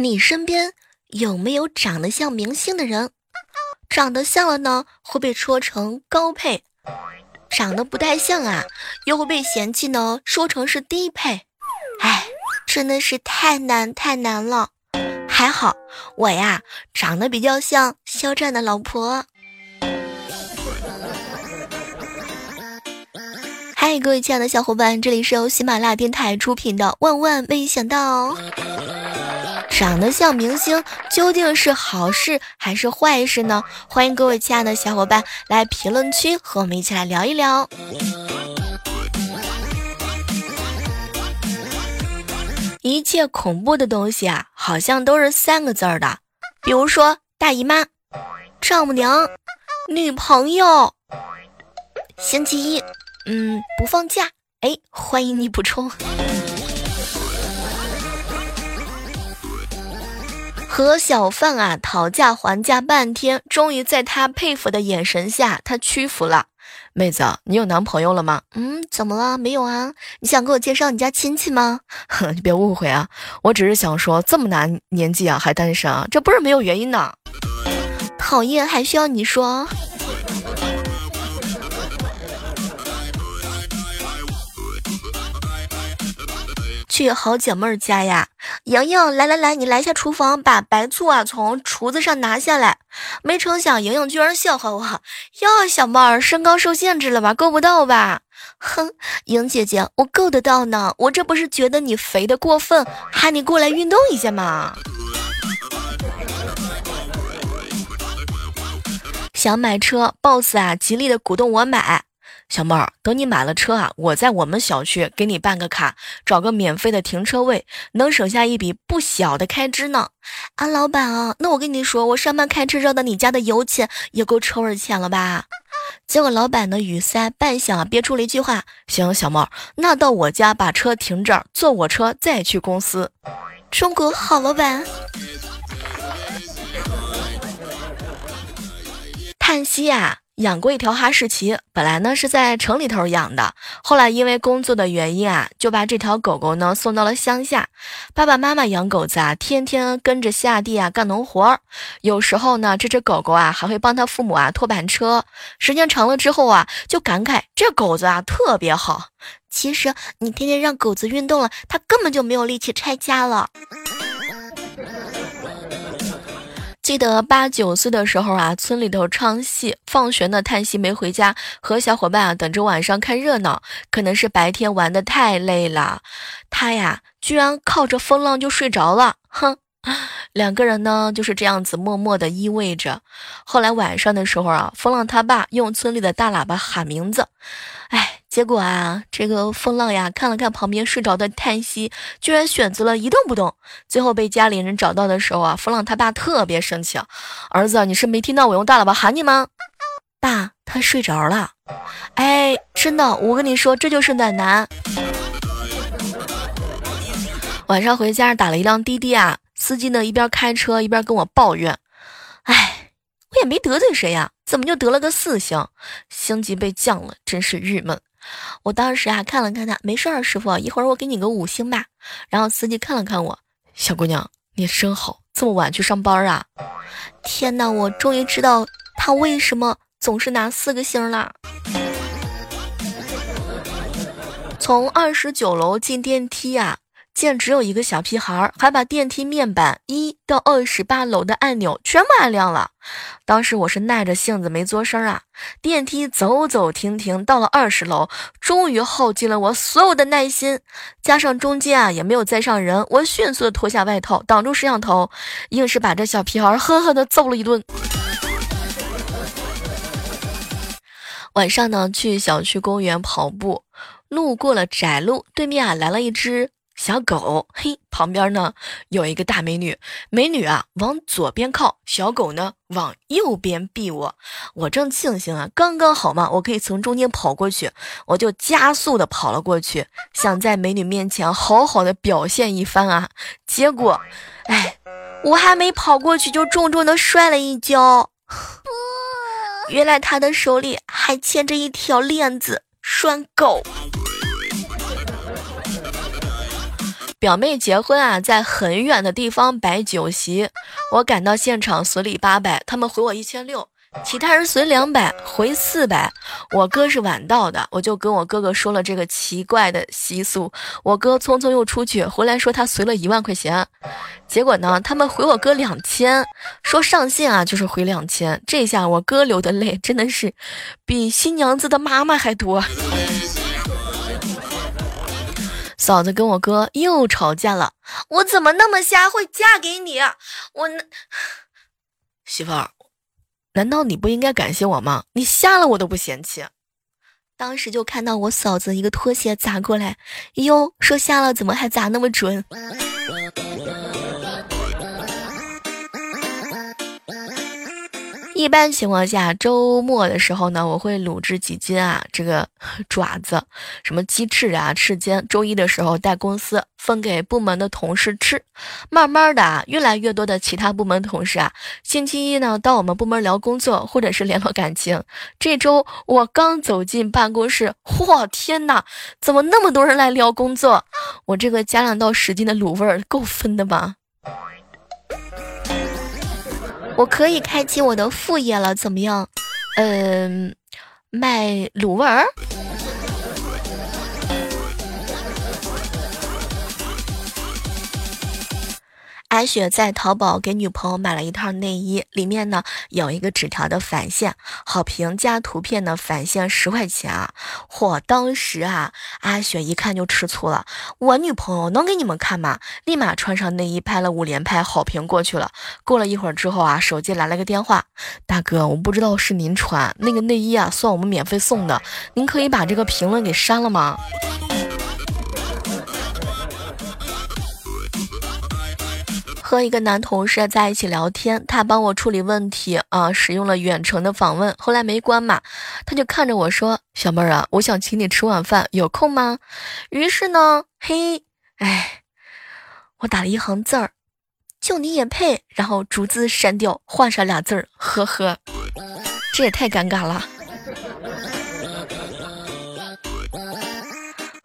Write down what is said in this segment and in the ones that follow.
你身边有没有长得像明星的人？长得像了呢，会被说成高配；长得不太像啊，又会被嫌弃呢，说成是低配。哎，真的是太难太难了。还好我呀，长得比较像肖战的老婆。嗨，各位亲爱的小伙伴，这里是由喜马拉雅电台出品的《万万没想到》。长得像明星究竟是好事还是坏事呢？欢迎各位亲爱的小伙伴来评论区和我们一起来聊一聊。一切恐怖的东西啊，好像都是三个字儿的，比如说大姨妈、丈母娘、女朋友。星期一，嗯，不放假。哎，欢迎你补充。和小贩啊讨价还价半天，终于在他佩服的眼神下，他屈服了。妹子，你有男朋友了吗？嗯，怎么了？没有啊。你想给我介绍你家亲戚吗？哼，你别误会啊，我只是想说，这么大年纪啊还单身啊，这不是没有原因的。讨厌，还需要你说？去好姐妹儿家呀，莹莹，来来来，你来下厨房，把白醋啊从厨子上拿下来。没成想，莹莹居然笑话我，哟，小妹儿，身高受限制了吧？够不到吧？哼，莹姐姐，我够得到呢，我这不是觉得你肥的过分，喊你过来运动一下吗？想买车，boss 啊，极力的鼓动我买。小妹儿，等你买了车啊，我在我们小区给你办个卡，找个免费的停车位，能省下一笔不小的开支呢。啊，老板啊，那我跟你说，我上班开车绕到你家的油钱也够抽儿钱了吧？结果老板呢语塞半响，憋出了一句话：行，小妹儿，那到我家把车停这儿，坐我车再去公司。中国好老板。叹息啊。养过一条哈士奇，本来呢是在城里头养的，后来因为工作的原因啊，就把这条狗狗呢送到了乡下。爸爸妈妈养狗子啊，天天跟着下地啊干农活儿，有时候呢，这只狗狗啊还会帮他父母啊拖板车。时间长了之后啊，就感慨这狗子啊特别好。其实你天天让狗子运动了，它根本就没有力气拆家了。记得八九岁的时候啊，村里头唱戏，放学呢，叹息没回家，和小伙伴啊等着晚上看热闹。可能是白天玩的太累了，他呀居然靠着风浪就睡着了。哼，两个人呢就是这样子默默的依偎着。后来晚上的时候啊，风浪他爸用村里的大喇叭喊名字，哎。结果啊，这个风浪呀，看了看旁边睡着的叹息，居然选择了一动不动。最后被家里人找到的时候啊，风浪他爸特别生气：“儿子，你是没听到我用大喇叭喊你吗？”爸，他睡着了。哎，真的，我跟你说，这就是暖男。晚上回家打了一辆滴滴啊，司机呢一边开车一边跟我抱怨：“哎，我也没得罪谁呀，怎么就得了个四星？星级被降了，真是郁闷。”我当时啊看了看他，没事儿，师傅，一会儿我给你个五星吧。然后司机看了看我，小姑娘，你真好，这么晚去上班啊？天哪，我终于知道他为什么总是拿四个星了。从二十九楼进电梯啊。见只有一个小屁孩，还把电梯面板一到二十八楼的按钮全部按亮了。当时我是耐着性子没作声啊。电梯走走停停，到了二十楼，终于耗尽了我所有的耐心，加上中间啊也没有再上人，我迅速的脱下外套挡住摄像头，硬是把这小屁孩狠狠的揍了一顿。晚上呢，去小区公园跑步，路过了窄路，对面啊来了一只。小狗，嘿，旁边呢有一个大美女，美女啊往左边靠，小狗呢往右边避我，我正庆幸啊，刚刚好嘛，我可以从中间跑过去，我就加速的跑了过去，想在美女面前好好的表现一番啊，结果，哎，我还没跑过去就重重的摔了一跤，原来她的手里还牵着一条链子拴狗。表妹结婚啊，在很远的地方摆酒席，我赶到现场随礼八百，他们回我一千六。其他人随两百回四百，我哥是晚到的，我就跟我哥哥说了这个奇怪的习俗。我哥匆匆又出去，回来说他随了一万块钱，结果呢，他们回我哥两千，说上线啊就是回两千。这下我哥流的泪真的是比新娘子的妈妈还多。嫂子跟我哥又吵架了，我怎么那么瞎会嫁给你？我媳妇儿。难道你不应该感谢我吗？你瞎了我都不嫌弃。当时就看到我嫂子一个拖鞋砸过来，哟，说瞎了怎么还砸那么准？一般情况下，周末的时候呢，我会卤制几斤啊，这个 爪子，什么鸡翅啊、翅尖。周一的时候带公司分给部门的同事吃。慢慢的啊，越来越多的其他部门同事啊，星期一呢到我们部门聊工作或者是联络感情。这周我刚走进办公室，嚯，天哪，怎么那么多人来聊工作？我这个加两到十斤的卤味儿够分的吧？我可以开启我的副业了，怎么样？嗯，卖卤味儿。阿雪在淘宝给女朋友买了一套内衣，里面呢有一个纸条的返现，好评加图片呢返现十块钱啊！嚯，当时啊，阿雪一看就吃醋了。我女朋友能给你们看吗？立马穿上内衣拍了五连拍，好评过去了。过了一会儿之后啊，手机来了个电话，大哥，我不知道是您穿那个内衣啊，算我们免费送的，您可以把这个评论给删了吗？和一个男同事在一起聊天，他帮我处理问题啊，使用了远程的访问，后来没关嘛，他就看着我说：“小妹儿啊，我想请你吃晚饭，有空吗？”于是呢，嘿，哎，我打了一行字儿，就你也配，然后逐字删掉，换上俩字儿，呵呵，这也太尴尬了。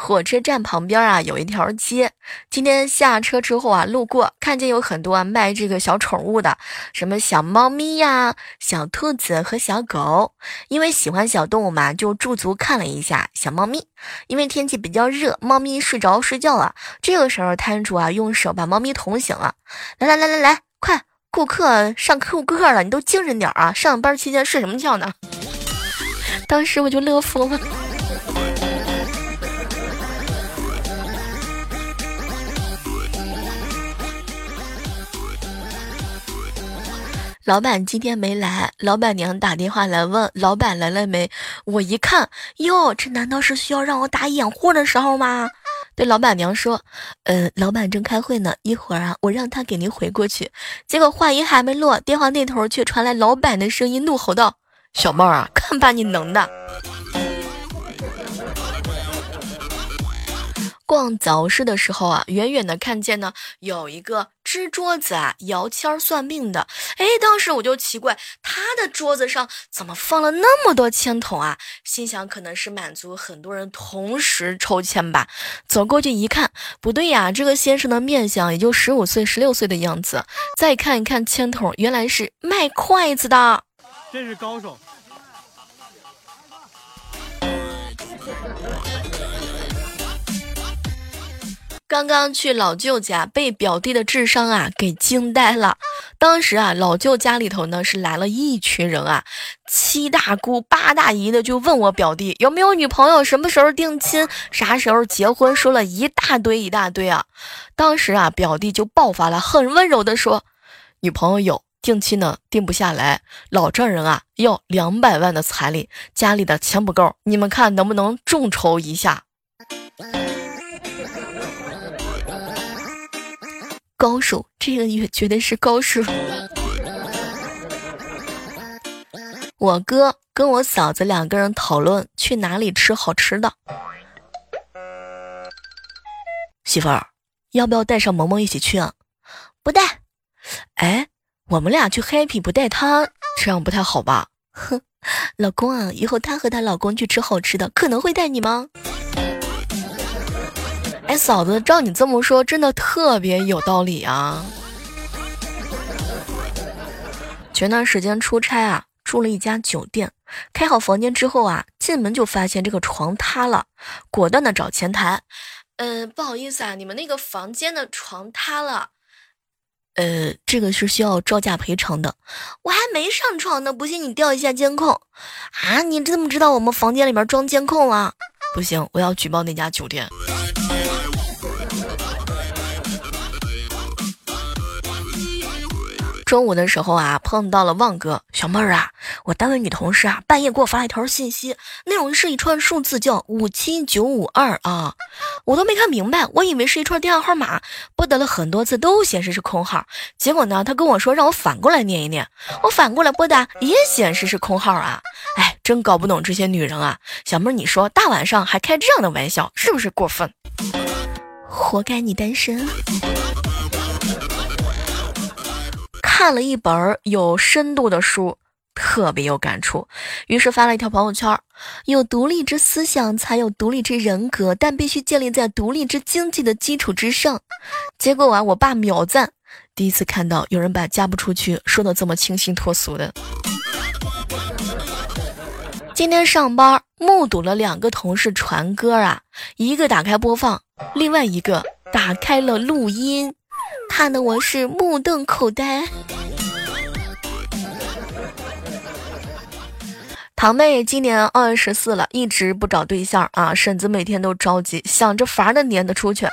火车站旁边啊，有一条街。今天下车之后啊，路过看见有很多卖这个小宠物的，什么小猫咪呀、小兔子和小狗。因为喜欢小动物嘛，就驻足看了一下小猫咪。因为天气比较热，猫咪睡着睡觉了。这个时候，摊主啊用手把猫咪捅醒了。来来来来来，快，顾客上客顾客了，你都精神点啊！上班期间睡什么觉呢？当时我就乐疯了。老板今天没来，老板娘打电话来问老板来了没。我一看，哟，这难道是需要让我打掩护的时候吗？对老板娘说，呃，老板正开会呢，一会儿啊，我让他给您回过去。结果话音还没落，电话那头却传来老板的声音，怒吼道：“小妹儿啊，看把你能的！”逛早市的时候啊，远远的看见呢，有一个支桌子啊，摇签算命的。哎，当时我就奇怪，他的桌子上怎么放了那么多签筒啊？心想可能是满足很多人同时抽签吧。走过去一看，不对呀，这个先生的面相也就十五岁、十六岁的样子。再看一看签筒，原来是卖筷子的，真是高手。刚刚去老舅家，被表弟的智商啊给惊呆了。当时啊，老舅家里头呢是来了一群人啊，七大姑八大姨的就问我表弟有没有女朋友，什么时候定亲，啥时候结婚，说了一大堆一大堆啊。当时啊，表弟就爆发了，很温柔的说：“女朋友有，定亲呢定不下来，老丈人啊要两百万的彩礼，家里的钱不够，你们看能不能众筹一下？”高手，这个也绝对是高手。我哥跟我嫂子两个人讨论去哪里吃好吃的。媳妇儿，要不要带上萌萌一起去啊？不带。哎，我们俩去 happy 不带他，这样不太好吧？哼，老公啊，以后她和她老公去吃好吃的，可能会带你吗？哎，嫂子，照你这么说，真的特别有道理啊。前段时间出差啊，住了一家酒店，开好房间之后啊，进门就发现这个床塌了，果断的找前台，嗯，不好意思啊，你们那个房间的床塌了，呃，这个是需要照价赔偿的。我还没上床呢，不信你调一下监控啊？你怎么知道我们房间里面装监控了？不行，我要举报那家酒店。中午的时候啊，碰到了旺哥。小妹儿啊，我单位女同事啊，半夜给我发了一条信息，内容是一串数字，叫五七九五二啊，我都没看明白，我以为是一串电话号码，拨打了很多次都显示是空号，结果呢，他跟我说让我反过来念一念，我反过来拨打也显示是空号啊，哎，真搞不懂这些女人啊，小妹儿，你说大晚上还开这样的玩笑，是不是过分？活该你单身。看了一本有深度的书，特别有感触，于是发了一条朋友圈：有独立之思想，才有独立之人格，但必须建立在独立之经济的基础之上。结果啊，我爸秒赞，第一次看到有人把嫁不出去说的这么清新脱俗的。今天上班目睹了两个同事传歌啊，一个打开播放，另外一个打开了录音。看的我是目瞪口呆。堂妹今年二十四了，一直不找对象啊。婶子每天都着急，想着法儿的撵她出去。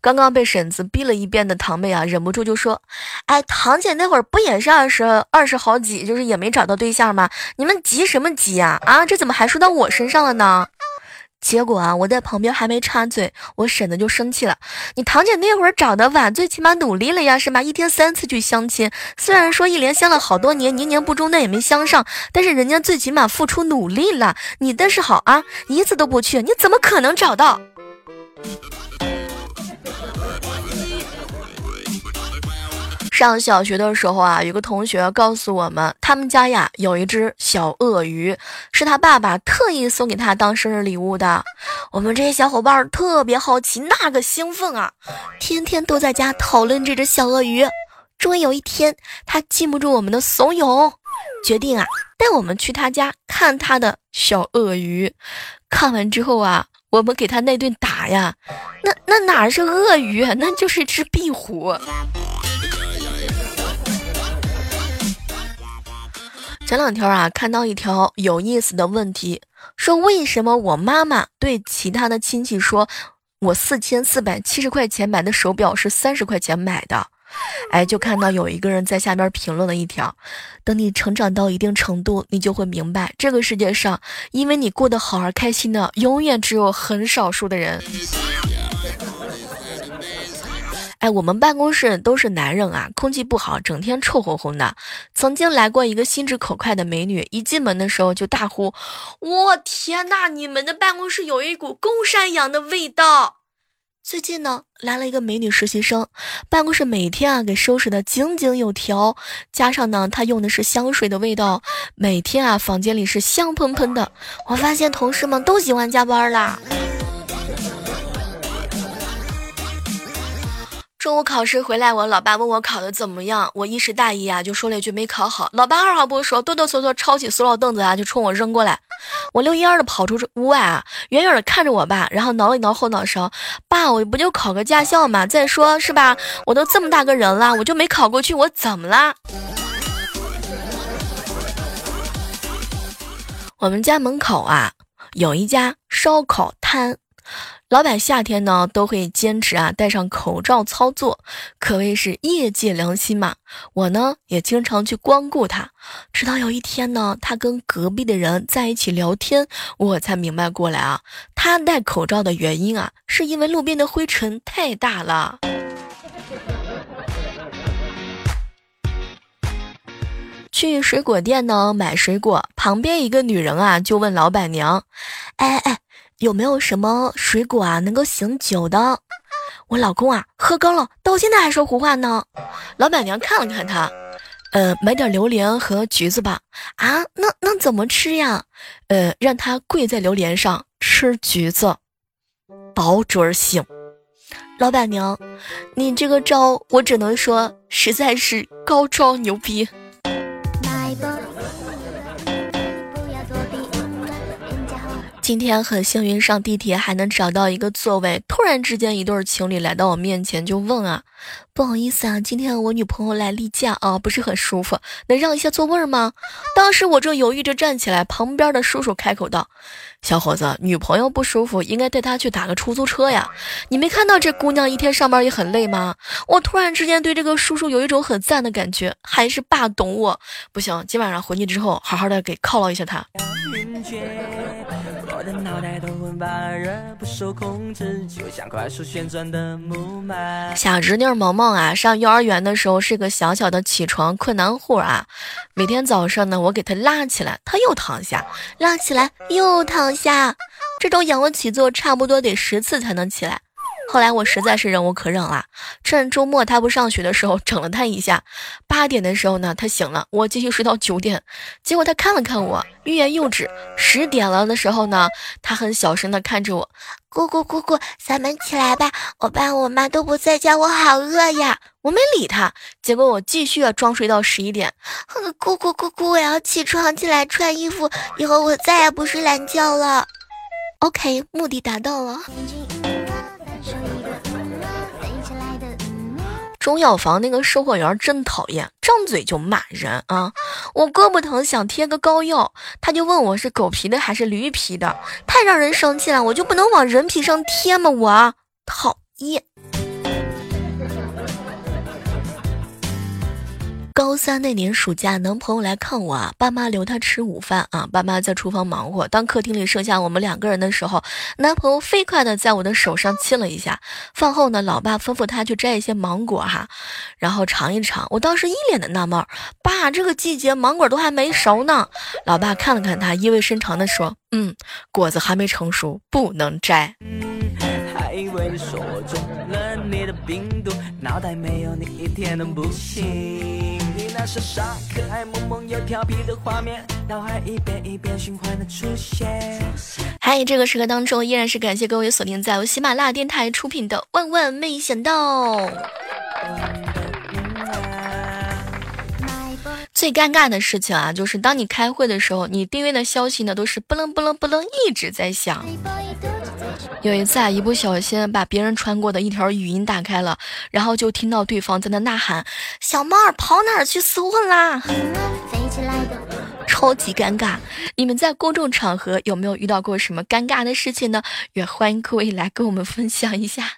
刚刚被婶子逼了一遍的堂妹啊，忍不住就说：“哎，堂姐那会儿不也是二十二十好几，就是也没找到对象吗？你们急什么急呀？啊，这怎么还说到我身上了呢？”结果啊，我在旁边还没插嘴，我婶子就生气了。你堂姐那会儿找的晚，最起码努力了呀，是吧？一天三次去相亲，虽然说一连相了好多年，年年不中，但也没相上。但是人家最起码付出努力了，你但是好啊，一次都不去，你怎么可能找到？上小学的时候啊，有个同学告诉我们，他们家呀有一只小鳄鱼，是他爸爸特意送给他当生日礼物的。我们这些小伙伴特别好奇，那个兴奋啊，天天都在家讨论这只小鳄鱼。终于有一天，他禁不住我们的怂恿，决定啊带我们去他家看他的小鳄鱼。看完之后啊，我们给他那顿打呀，那那哪是鳄鱼，那就是只壁虎。前两天啊，看到一条有意思的问题，说为什么我妈妈对其他的亲戚说，我四千四百七十块钱买的手表是三十块钱买的？哎，就看到有一个人在下边评论了一条：等你成长到一定程度，你就会明白，这个世界上因为你过得好而开心的，永远只有很少数的人。哎，我们办公室都是男人啊，空气不好，整天臭烘烘的。曾经来过一个心直口快的美女，一进门的时候就大呼：“我天呐，你们的办公室有一股公山羊的味道。”最近呢，来了一个美女实习生，办公室每天啊给收拾的井井有条，加上呢，她用的是香水的味道，每天啊房间里是香喷喷的。我发现同事们都喜欢加班啦。中午考试回来，我老爸问我考的怎么样，我一时大意啊，就说了一句没考好。老爸二话不说，哆哆嗦嗦抄起塑料凳子啊，就冲我扔过来。我溜烟的跑出屋外啊，远远的看着我爸，然后挠了一挠后脑勺，爸，我不就考个驾校嘛，再说是吧，我都这么大个人了，我就没考过去，我怎么啦？我们家门口啊，有一家烧烤摊。老板夏天呢都会坚持啊戴上口罩操作，可谓是业界良心嘛。我呢也经常去光顾他，直到有一天呢，他跟隔壁的人在一起聊天，我才明白过来啊，他戴口罩的原因啊，是因为路边的灰尘太大了。去水果店呢买水果，旁边一个女人啊就问老板娘：“哎哎。”有没有什么水果啊能够醒酒的？我老公啊喝高了，到现在还说胡话呢。老板娘看了看他，呃，买点榴莲和橘子吧。啊，那那怎么吃呀？呃，让他跪在榴莲上吃橘子，保准醒。老板娘，你这个招我只能说实在是高招牛逼。今天很幸运上地铁还能找到一个座位，突然之间一对情侣来到我面前就问啊，不好意思啊，今天我女朋友来例假啊，不是很舒服，能让一下座位吗？当时我正犹豫着站起来，旁边的叔叔开口道。小伙子，女朋友不舒服，应该带她去打个出租车呀。你没看到这姑娘一天上班也很累吗？我突然之间对这个叔叔有一种很赞的感觉，还是爸懂我。不行，今晚上回去之后，好好的给犒劳一下他。我的脑袋都昏巴热，不受控制，就像快速旋转的木马小侄女萌萌啊，上幼儿园的时候是个小小的起床困难户啊。每天早上呢，我给她拉起来，她又躺下；拉起来又躺下，这种仰卧起坐差不多得十次才能起来。后来我实在是忍无可忍了，趁周末他不上学的时候整了他一下。八点的时候呢，他醒了，我继续睡到九点。结果他看了看我，欲言又止。十点了的时候呢，他很小声的看着我：“姑姑姑姑，咱们起来吧，我爸我妈都不在家，我好饿呀。”我没理他。结果我继续要装睡到十一点。姑姑姑姑，我要起床起来穿衣服，以后我再也不睡懒觉了。OK，目的达到了。中药房那个售货员真讨厌，张嘴就骂人啊！我胳膊疼想贴个膏药，他就问我是狗皮的还是驴皮的，太让人生气了！我就不能往人皮上贴吗？我讨厌。高三那年暑假，男朋友来看我啊，爸妈留他吃午饭啊，爸妈在厨房忙活。当客厅里剩下我们两个人的时候，男朋友飞快的在我的手上亲了一下。饭后呢，老爸吩咐他去摘一些芒果哈，然后尝一尝。我当时一脸的纳闷，爸，这个季节芒果都还没熟呢。老爸看了看他，意味深长的说，嗯，果子还没成熟，不能摘。你的病毒，脑袋没有你一天都不行。你那傻傻可爱萌萌又调皮的画面，脑海一遍一遍循环的出现。嗨，这个时刻当中，依然是感谢各位锁定在由喜马拉雅电台出品的《万万没想到》。最尴尬的事情啊，就是当你开会的时候，你订阅的消息呢都是不楞不楞不楞一直在响。有一次啊，一不小心把别人传过的一条语音打开了，然后就听到对方在那呐喊：“小猫儿跑哪儿去厮混啦？” 超级尴尬。你们在公众场合有没有遇到过什么尴尬的事情呢？也欢迎各位来跟我们分享一下。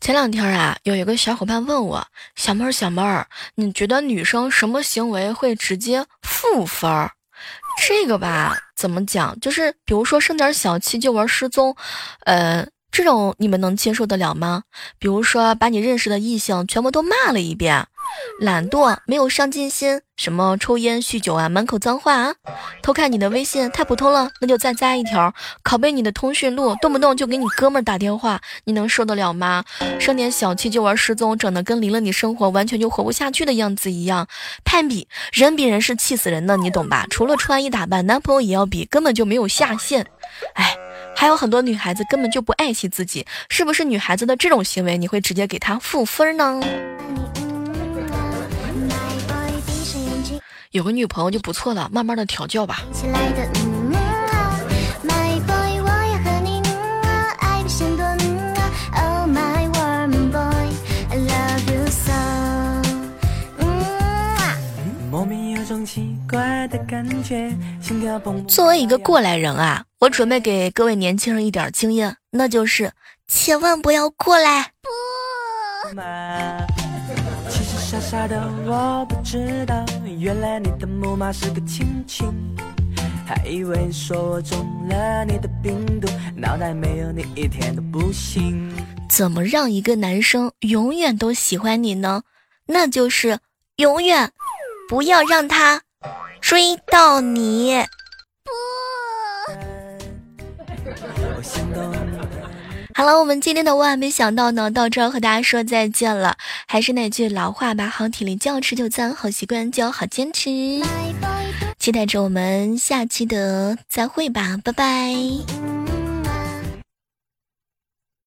前两天啊，有一个小伙伴问我：“小妹儿，小妹儿，你觉得女生什么行为会直接负分儿？”这个吧，怎么讲？就是比如说生点小气就玩失踪，呃，这种你们能接受得了吗？比如说把你认识的异性全部都骂了一遍。懒惰，没有上进心，什么抽烟酗酒啊，满口脏话啊，偷看你的微信太普通了，那就再加一条，拷贝你的通讯录，动不动就给你哥们儿打电话，你能受得了吗？生点小气就玩失踪，整的跟离了你生活完全就活不下去的样子一样，攀比人比人是气死人的，你懂吧？除了穿衣打扮，男朋友也要比，根本就没有下限。哎，还有很多女孩子根本就不爱惜自己，是不是？女孩子的这种行为，你会直接给她负分呢？有个女朋友就不错了，慢慢的调教吧。作为一个过来人啊，我准备给各位年轻人一点经验，那就是千万不要过来。傻傻的我不知道，原来你的木马是个亲亲，还以为说我中了你的病毒，脑袋没有你一天都不行。怎么让一个男生永远都喜欢你呢？那就是永远不要让他追到你。不。好了，我们今天的万万没想到呢，到这儿和大家说再见了。还是那句老话吧，好体力就要持久战，好习惯就要好坚持。期待着我们下期的再会吧，拜拜。